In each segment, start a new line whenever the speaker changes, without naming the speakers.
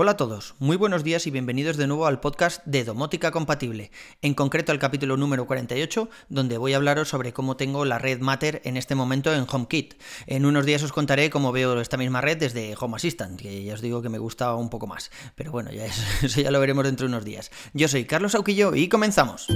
Hola a todos, muy buenos días y bienvenidos de nuevo al podcast de Domótica Compatible, en concreto al capítulo número 48, donde voy a hablaros sobre cómo tengo la red Matter en este momento en HomeKit. En unos días os contaré cómo veo esta misma red desde Home Assistant, que ya os digo que me gusta un poco más, pero bueno, ya eso, eso ya lo veremos dentro de unos días. Yo soy Carlos Auquillo y comenzamos.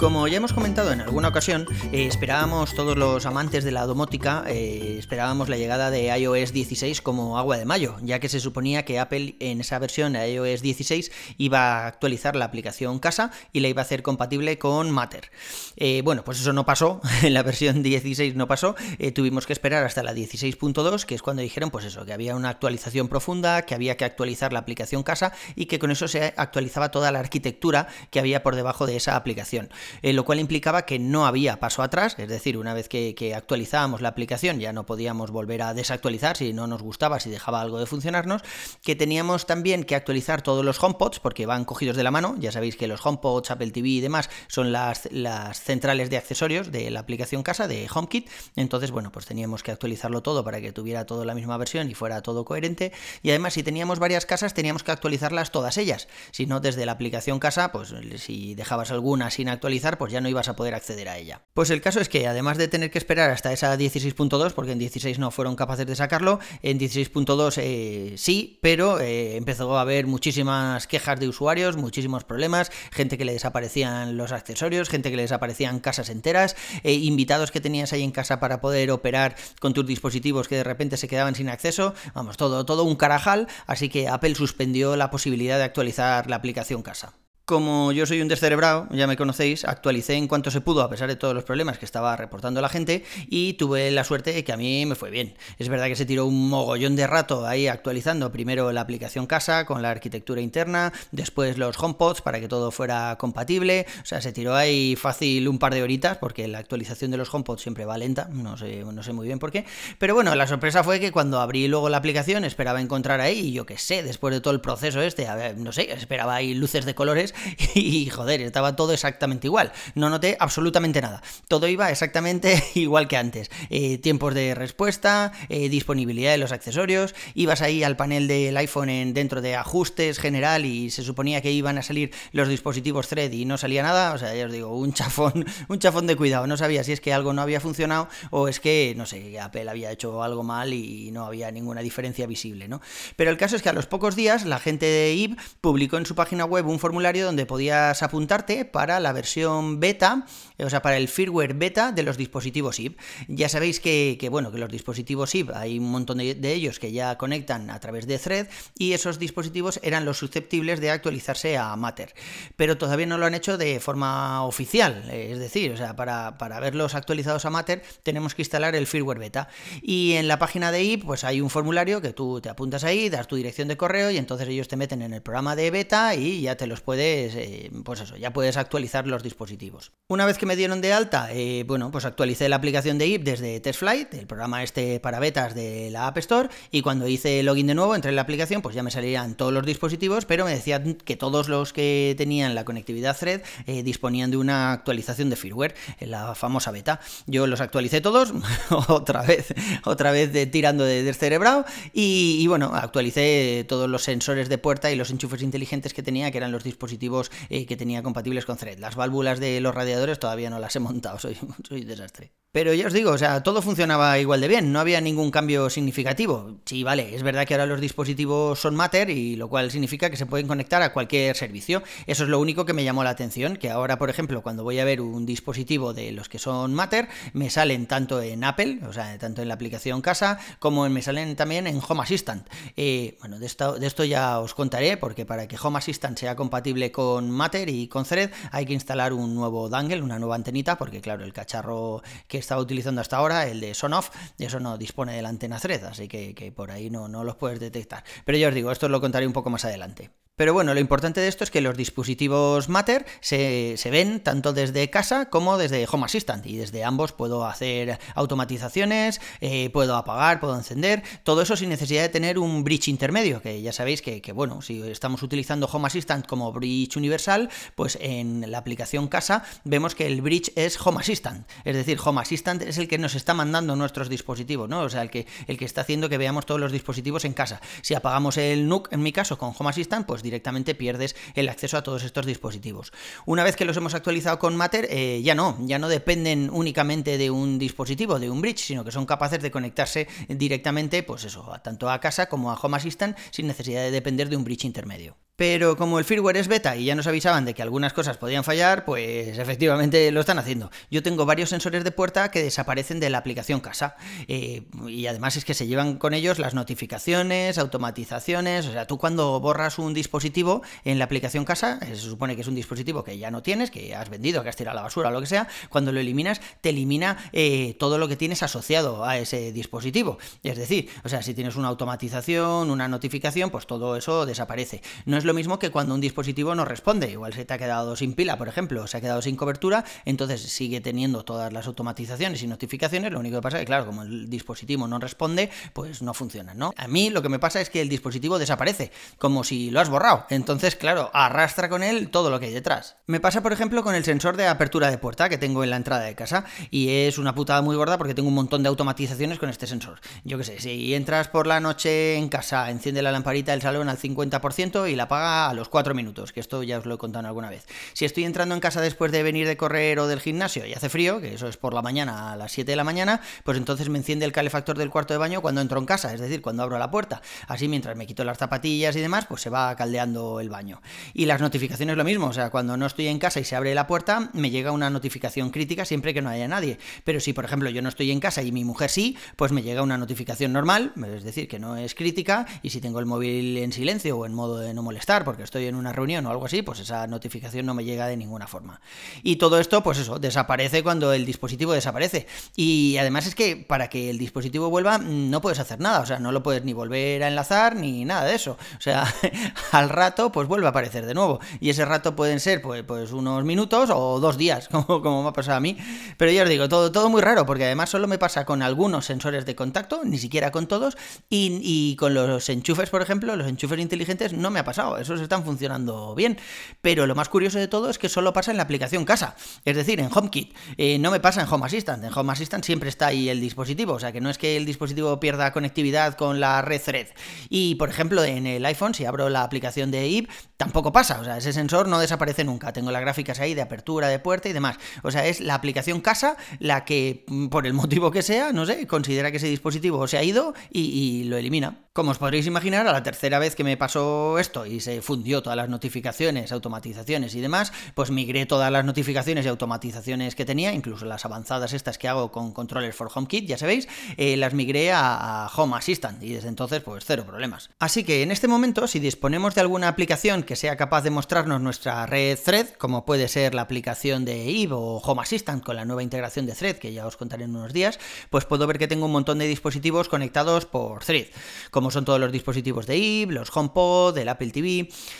Como ya hemos comentado en alguna ocasión, eh, esperábamos todos los amantes de la domótica, eh, esperábamos la llegada de iOS 16 como agua de mayo, ya que se suponía que Apple en esa versión de iOS 16 iba a actualizar la aplicación casa y la iba a hacer compatible con Matter. Eh, bueno, pues eso no pasó, en la versión 16 no pasó, tuvimos que esperar hasta la 16.2, que es cuando dijeron pues eso, que había una actualización profunda, que había que actualizar la aplicación casa y que con eso se actualizaba toda la arquitectura que había por debajo de esa aplicación. Eh, lo cual implicaba que no había paso atrás, es decir, una vez que, actualizábamos la aplicación ya no podíamos volver a desactualizar si no nos gustaba, si dejaba algo de funcionarnos, que teníamos también que actualizar todos los HomePods porque van cogidos de la mano, ya sabéis que los HomePods, Apple TV y demás son las, las centrales de accesorios de la aplicación casa de HomeKit, entonces bueno, pues teníamos que actualizarlo todo para que tuviera todo la misma versión y fuera todo coherente, y además si teníamos varias casas teníamos que actualizarlas todas ellas, si no desde la aplicación casa, pues si dejabas alguna sin actualizar, pues ya no ibas a poder acceder a ella. Pues el caso es que además de tener que esperar hasta esa 16.2, porque en 16 no fueron capaces de sacarlo, en 16.2 eh, sí, pero eh, empezó a haber muchísimas quejas de usuarios, muchísimos problemas, gente que le desaparecían los accesorios, gente que le desaparecían casas enteras, eh, invitados que tenías ahí en casa para poder operar con tus dispositivos que de repente se quedaban sin acceso, vamos, todo, todo un carajal, así que Apple suspendió la posibilidad de actualizar la aplicación casa. Como yo soy un descerebrado, ya me conocéis, actualicé en cuanto se pudo a pesar de todos los problemas que estaba reportando la gente y tuve la suerte de que a mí me fue bien. Es verdad que se tiró un mogollón de rato ahí actualizando primero la aplicación casa con la arquitectura interna, después los HomePods para que todo fuera compatible, o sea, se tiró ahí fácil un par de horitas porque la actualización de los HomePods siempre va lenta, no sé, no sé muy bien por qué, pero bueno, la sorpresa fue que cuando abrí luego la aplicación esperaba encontrar ahí, yo qué sé, después de todo el proceso este, no sé, esperaba ahí luces de colores y joder, estaba todo exactamente igual. No noté absolutamente nada. Todo iba exactamente igual que antes. Eh, tiempos de respuesta, eh, disponibilidad de los accesorios, ibas ahí al panel del iPhone en, dentro de ajustes general y se suponía que iban a salir los dispositivos Thread y no salía nada. O sea, ya os digo, un chafón, un chafón de cuidado. No sabía si es que algo no había funcionado o es que, no sé, Apple había hecho algo mal y no había ninguna diferencia visible, ¿no? Pero el caso es que a los pocos días la gente de IB publicó en su página web un formulario donde podías apuntarte para la versión beta, o sea, para el firmware beta de los dispositivos IP. Ya sabéis que, bueno, que los dispositivos IP, hay un montón de, ellos que ya conectan a través de Thread y esos dispositivos eran los susceptibles de actualizarse a Matter. Pero todavía no lo han hecho de forma oficial, es decir, o sea, para, para verlos actualizados a Matter tenemos que instalar el firmware beta. Y en la página de IP, pues hay un formulario que tú te apuntas ahí, das tu dirección de correo y entonces ellos te meten en el programa de beta y ya te los eh, pues eso, ya puedes actualizar los dispositivos. Una vez que me dieron de alta, eh, bueno, pues actualicé la aplicación de IP desde TestFlight, el programa este para betas de la App Store, y cuando hice login de nuevo, entré en la aplicación, pues ya me salían todos los dispositivos, pero me decían que todos los que tenían la conectividad Thread eh, disponían de una actualización de firmware, la famosa beta. Yo los actualicé todos, otra vez, otra vez de, tirando de descerebrado, y, y bueno, actualicé todos los sensores de puerta y los enchufes inteligentes que tenía, que eran los dispositivos eh, que tenía compatibles con Thread. Las válvulas de los radiadores todavía no las he montado, soy, soy un desastre. Pero ya os digo, o sea, todo funcionaba igual de bien, no había ningún cambio significativo. Sí, vale, es verdad que ahora los dispositivos son Matter y lo cual significa que se pueden conectar a cualquier servicio. Eso es lo único que me llamó la atención, que ahora, por ejemplo, cuando voy a ver un dispositivo de los que son Matter, me salen tanto en Apple, o sea, tanto en la aplicación casa, como me salen también en Home Assistant. Eh, bueno, de esto, de esto ya os contaré, porque para que Home Assistant sea compatible con Matter y con Thread, hay que instalar un nuevo dangle, una nueva antenita, porque claro, el cacharro que estaba utilizando hasta ahora, el de Sonoff, eso no dispone de la antena Thread, así que, por ahí no, no los puedes detectar. Pero ya os digo, esto lo contaré un poco más adelante. Pero bueno, lo importante de esto es que los dispositivos Matter se, ven tanto desde casa como desde Home Assistant y desde ambos puedo hacer automatizaciones, eh, puedo apagar, puedo encender, todo eso sin necesidad de tener un bridge intermedio, que ya sabéis que, que bueno, si estamos utilizando Home Assistant como bridge universal, pues en la aplicación casa vemos que el bridge es Home Assistant, es decir, Home Assistant es el que nos está mandando nuestros dispositivos, ¿no? O sea, el que, el que está haciendo que veamos todos los dispositivos en casa. Si apagamos el NUC, en mi caso, con Home Assistant, pues directamente pierdes el acceso a todos estos dispositivos. Una vez que los hemos actualizado con Matter, eh, ya no, ya no dependen únicamente de un dispositivo, de un bridge, sino que son capaces de conectarse directamente, pues eso, tanto a casa como a Home Assistant sin necesidad de depender de un bridge intermedio. Pero como el firmware es beta y ya nos avisaban de que algunas cosas podían fallar, pues efectivamente lo están haciendo. Yo tengo varios sensores de puerta que desaparecen de la aplicación casa. Eh, y además es que se llevan con ellos las notificaciones, automatizaciones. O sea, tú cuando borras un dispositivo en la aplicación casa, eh, se supone que es un dispositivo que ya no tienes, que has vendido, que has tirado a la basura o lo que sea, cuando lo eliminas, te elimina eh, todo lo que tienes asociado a ese dispositivo. Es decir, o sea, si tienes una automatización, una notificación, pues todo eso desaparece. No es mismo que cuando un dispositivo no responde. Igual se te ha quedado sin pila, por ejemplo, se ha quedado sin cobertura, entonces sigue teniendo todas las automatizaciones y notificaciones. Lo único que pasa es que, claro, como el dispositivo no responde, pues no funciona, ¿no? A mí lo que me pasa es que el dispositivo desaparece, como si lo has borrado. Entonces, claro, arrastra con él todo lo que hay detrás. Me pasa, por ejemplo, con el sensor de apertura de puerta que tengo en la entrada de casa y es una putada muy gorda porque tengo un montón de automatizaciones con este sensor. Yo qué sé, si entras por la noche en casa, enciende la lamparita del salón al 50% y la a los 4 minutos, que esto ya os lo he contado alguna vez. Si estoy entrando en casa después de venir de correr o del gimnasio y hace frío, que eso es por la mañana a las 7 de la mañana, pues entonces me enciende el calefactor del cuarto de baño cuando entro en casa, es decir, cuando abro la puerta. Así mientras me quito las zapatillas y demás, pues se va caldeando el baño. Y las notificaciones lo mismo, o sea, cuando no estoy en casa y se abre la puerta, me llega una notificación crítica siempre que no haya nadie. Pero si, por ejemplo, yo no estoy en casa y mi mujer sí, pues me llega una notificación normal, es decir, que no es crítica, y si tengo el móvil en silencio o en modo de no molestar, porque estoy en una reunión o algo así, pues esa notificación no me llega de ninguna forma. Y todo esto, pues eso, desaparece cuando el dispositivo desaparece. Y además es que para que el dispositivo vuelva no puedes hacer nada, o sea, no lo puedes ni volver a enlazar ni nada de eso. O sea, al rato pues vuelve a aparecer de nuevo. Y ese rato pueden ser pues, pues unos minutos o dos días, como, como me ha pasado a mí. Pero ya os digo, todo, todo muy raro, porque además solo me pasa con algunos sensores de contacto, ni siquiera con todos, y, y con los enchufes, por ejemplo, los enchufes inteligentes no me ha pasado esos están funcionando bien. Pero lo más curioso de todo es que solo pasa en la aplicación casa, es decir, en HomeKit. Eh, no me pasa en Home Assistant. En Home Assistant siempre está ahí el dispositivo, o sea que no es que el dispositivo pierda conectividad con la red Thread. Y por ejemplo, en el iPhone, si abro la aplicación de IP, tampoco pasa, o sea, ese sensor no desaparece nunca. Tengo las gráficas ahí de apertura de puerta y demás. O sea, es la aplicación casa la que, mm, por el motivo que sea, no sé, considera que ese dispositivo se ha ido y, y lo elimina. Como os podréis imaginar, a la tercera vez que me pasó esto y se fundió todas las notificaciones, automatizaciones y demás, pues migré todas las notificaciones y automatizaciones que tenía, incluso las avanzadas estas que hago con controllers for HomeKit, ya sabéis, eh, las migré a, Home Assistant y desde entonces pues cero problemas. Así que en este momento, si disponemos de alguna aplicación que sea capaz de mostrarnos nuestra red Thread, como puede ser la aplicación de Eve o Home Assistant con la nueva integración de Thread, que ya os contaré en unos días, pues puedo ver que tengo un montón de dispositivos conectados por Thread, como son todos los dispositivos de Eve, los HomePod, el Apple TV.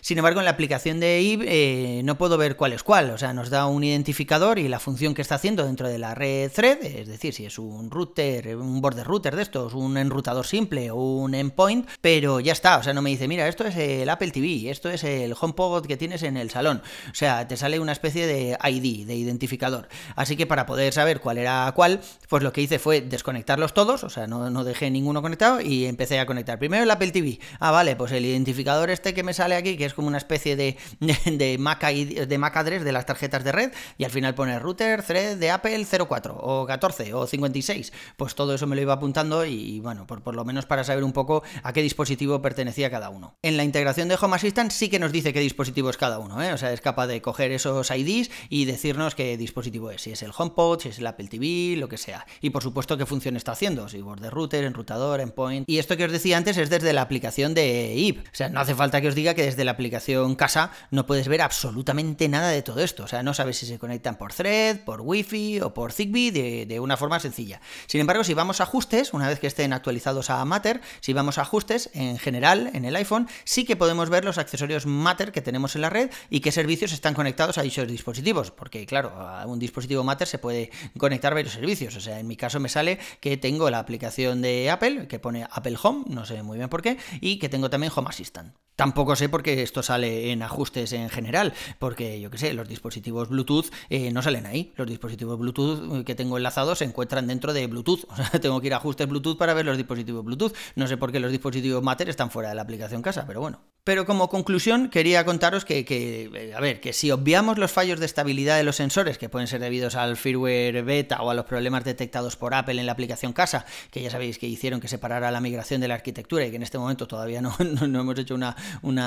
Sin embargo, en la aplicación de Eve eh, no puedo ver cuál es cuál, o sea, nos da un identificador y la función que está haciendo dentro de la red thread, es decir, si es un router, un border router de estos, un enrutador simple o un endpoint, pero ya está, o sea, no me dice, mira, esto es el Apple TV, esto es el HomePod que tienes en el salón, o sea, te sale una especie de ID, de identificador. Así que para poder saber cuál era cuál, pues lo que hice fue desconectarlos todos, o sea, no, no dejé ninguno conectado y empecé a conectar. Primero el Apple TV, ah, vale, pues el identificador este que me sale aquí, que es como una especie de, de, Mac, de Mac address de las tarjetas de red, y al final pone router, thread de Apple 04 o 14 o 56. Pues todo eso me lo iba apuntando y bueno, por, por lo menos para saber un poco a qué dispositivo pertenecía cada uno. En la integración de Home Assistant sí que nos dice qué dispositivo es cada uno, ¿eh? o sea, es capaz de coger esos IDs y decirnos qué dispositivo es, si es el HomePod, si es el Apple TV, lo que sea. Y por supuesto qué función está haciendo, si border router, enrutador, endpoint. Y esto que os decía antes es desde la aplicación de IP. O sea, no hace falta que os diga que desde la aplicación casa no puedes ver absolutamente nada de todo esto. O sea, no sabes si se conectan por thread, por wifi o por Zigbee de, de una forma sencilla. Sin embargo, si vamos a ajustes, una vez que estén actualizados a Matter, si vamos a ajustes, en general, en el iPhone, sí que podemos ver los accesorios Matter que tenemos en la red y qué servicios están conectados a dichos dispositivos. Porque, claro, a un dispositivo Matter se puede conectar varios servicios. O sea, en mi caso me sale que tengo la aplicación de Apple, que pone Apple Home, no sé muy bien por qué, y que tengo también Home Assistant. Tampoco sé por qué esto sale en ajustes en general, porque yo que sé, los dispositivos Bluetooth eh, no salen ahí. Los dispositivos Bluetooth eh, que tengo enlazados se encuentran dentro de Bluetooth. O sea, tengo que ir a ajustes Bluetooth para ver los dispositivos Bluetooth. No sé por qué los dispositivos Matter están fuera de la aplicación casa, pero bueno. Pero como conclusión quería contaros que, que, a ver, que si obviamos los fallos de estabilidad de los sensores, que pueden ser debidos al firmware beta o a los problemas detectados por Apple en la aplicación casa, que ya sabéis que hicieron que se parara la migración de la arquitectura y que en este momento todavía no, no, hemos hecho una, una,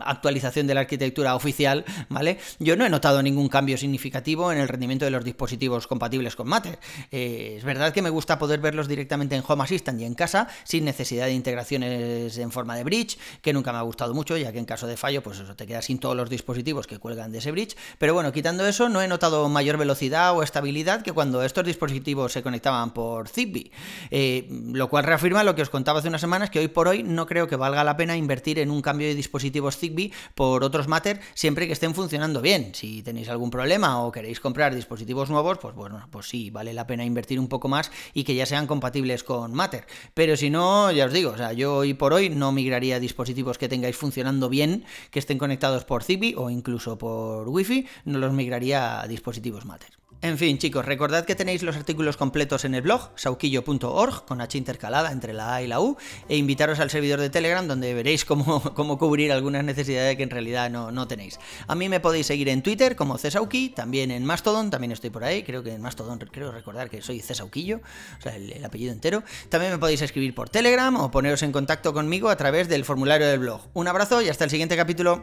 actualización de la arquitectura oficial, ¿vale? Yo no he notado ningún cambio significativo en el rendimiento de los dispositivos compatibles con Matter. Eh, es verdad que me gusta poder verlos directamente en Home Assistant y en casa, sin necesidad de integraciones en forma de bridge, que nunca me ha gustado mucho, ya que en caso de fallo, pues eso, te quedas sin todos los dispositivos que cuelgan de ese bridge. Pero bueno, quitando eso, no he notado mayor velocidad o estabilidad que cuando estos dispositivos se conectaban por Zigbee. Eh, lo cual reafirma lo que os contaba hace unas semanas, que hoy por hoy no creo que valga la pena invertir en un cambio de dispositivos Zigbee por otros Matter, siempre que estén funcionando bien. Si tenéis algún problema o queréis comprar dispositivos nuevos, pues bueno, pues sí, vale la pena invertir un poco más y que ya sean compatibles con Matter. Pero si no, ya os digo, o sea, yo hoy por hoy no migraría dispositivos que tengan funcionando bien, que estén conectados por Zigbee o incluso por Wi-Fi, no los migraría a dispositivos Matter. En fin, chicos, recordad que tenéis los artículos completos en el blog, sauquillo.org, con H intercalada entre la A y la U, e invitaros al servidor de Telegram donde veréis cómo, cómo cubrir algunas necesidades que en realidad no, no, tenéis. A mí me podéis seguir en Twitter como Cesauqui, también en Mastodon, también estoy por ahí, creo que en Mastodon creo recordar que soy Cesauquillo, o sea, el, el apellido entero. También me podéis escribir por Telegram o poneros en contacto conmigo a través del formulario del blog. Un abrazo y hasta el siguiente capítulo.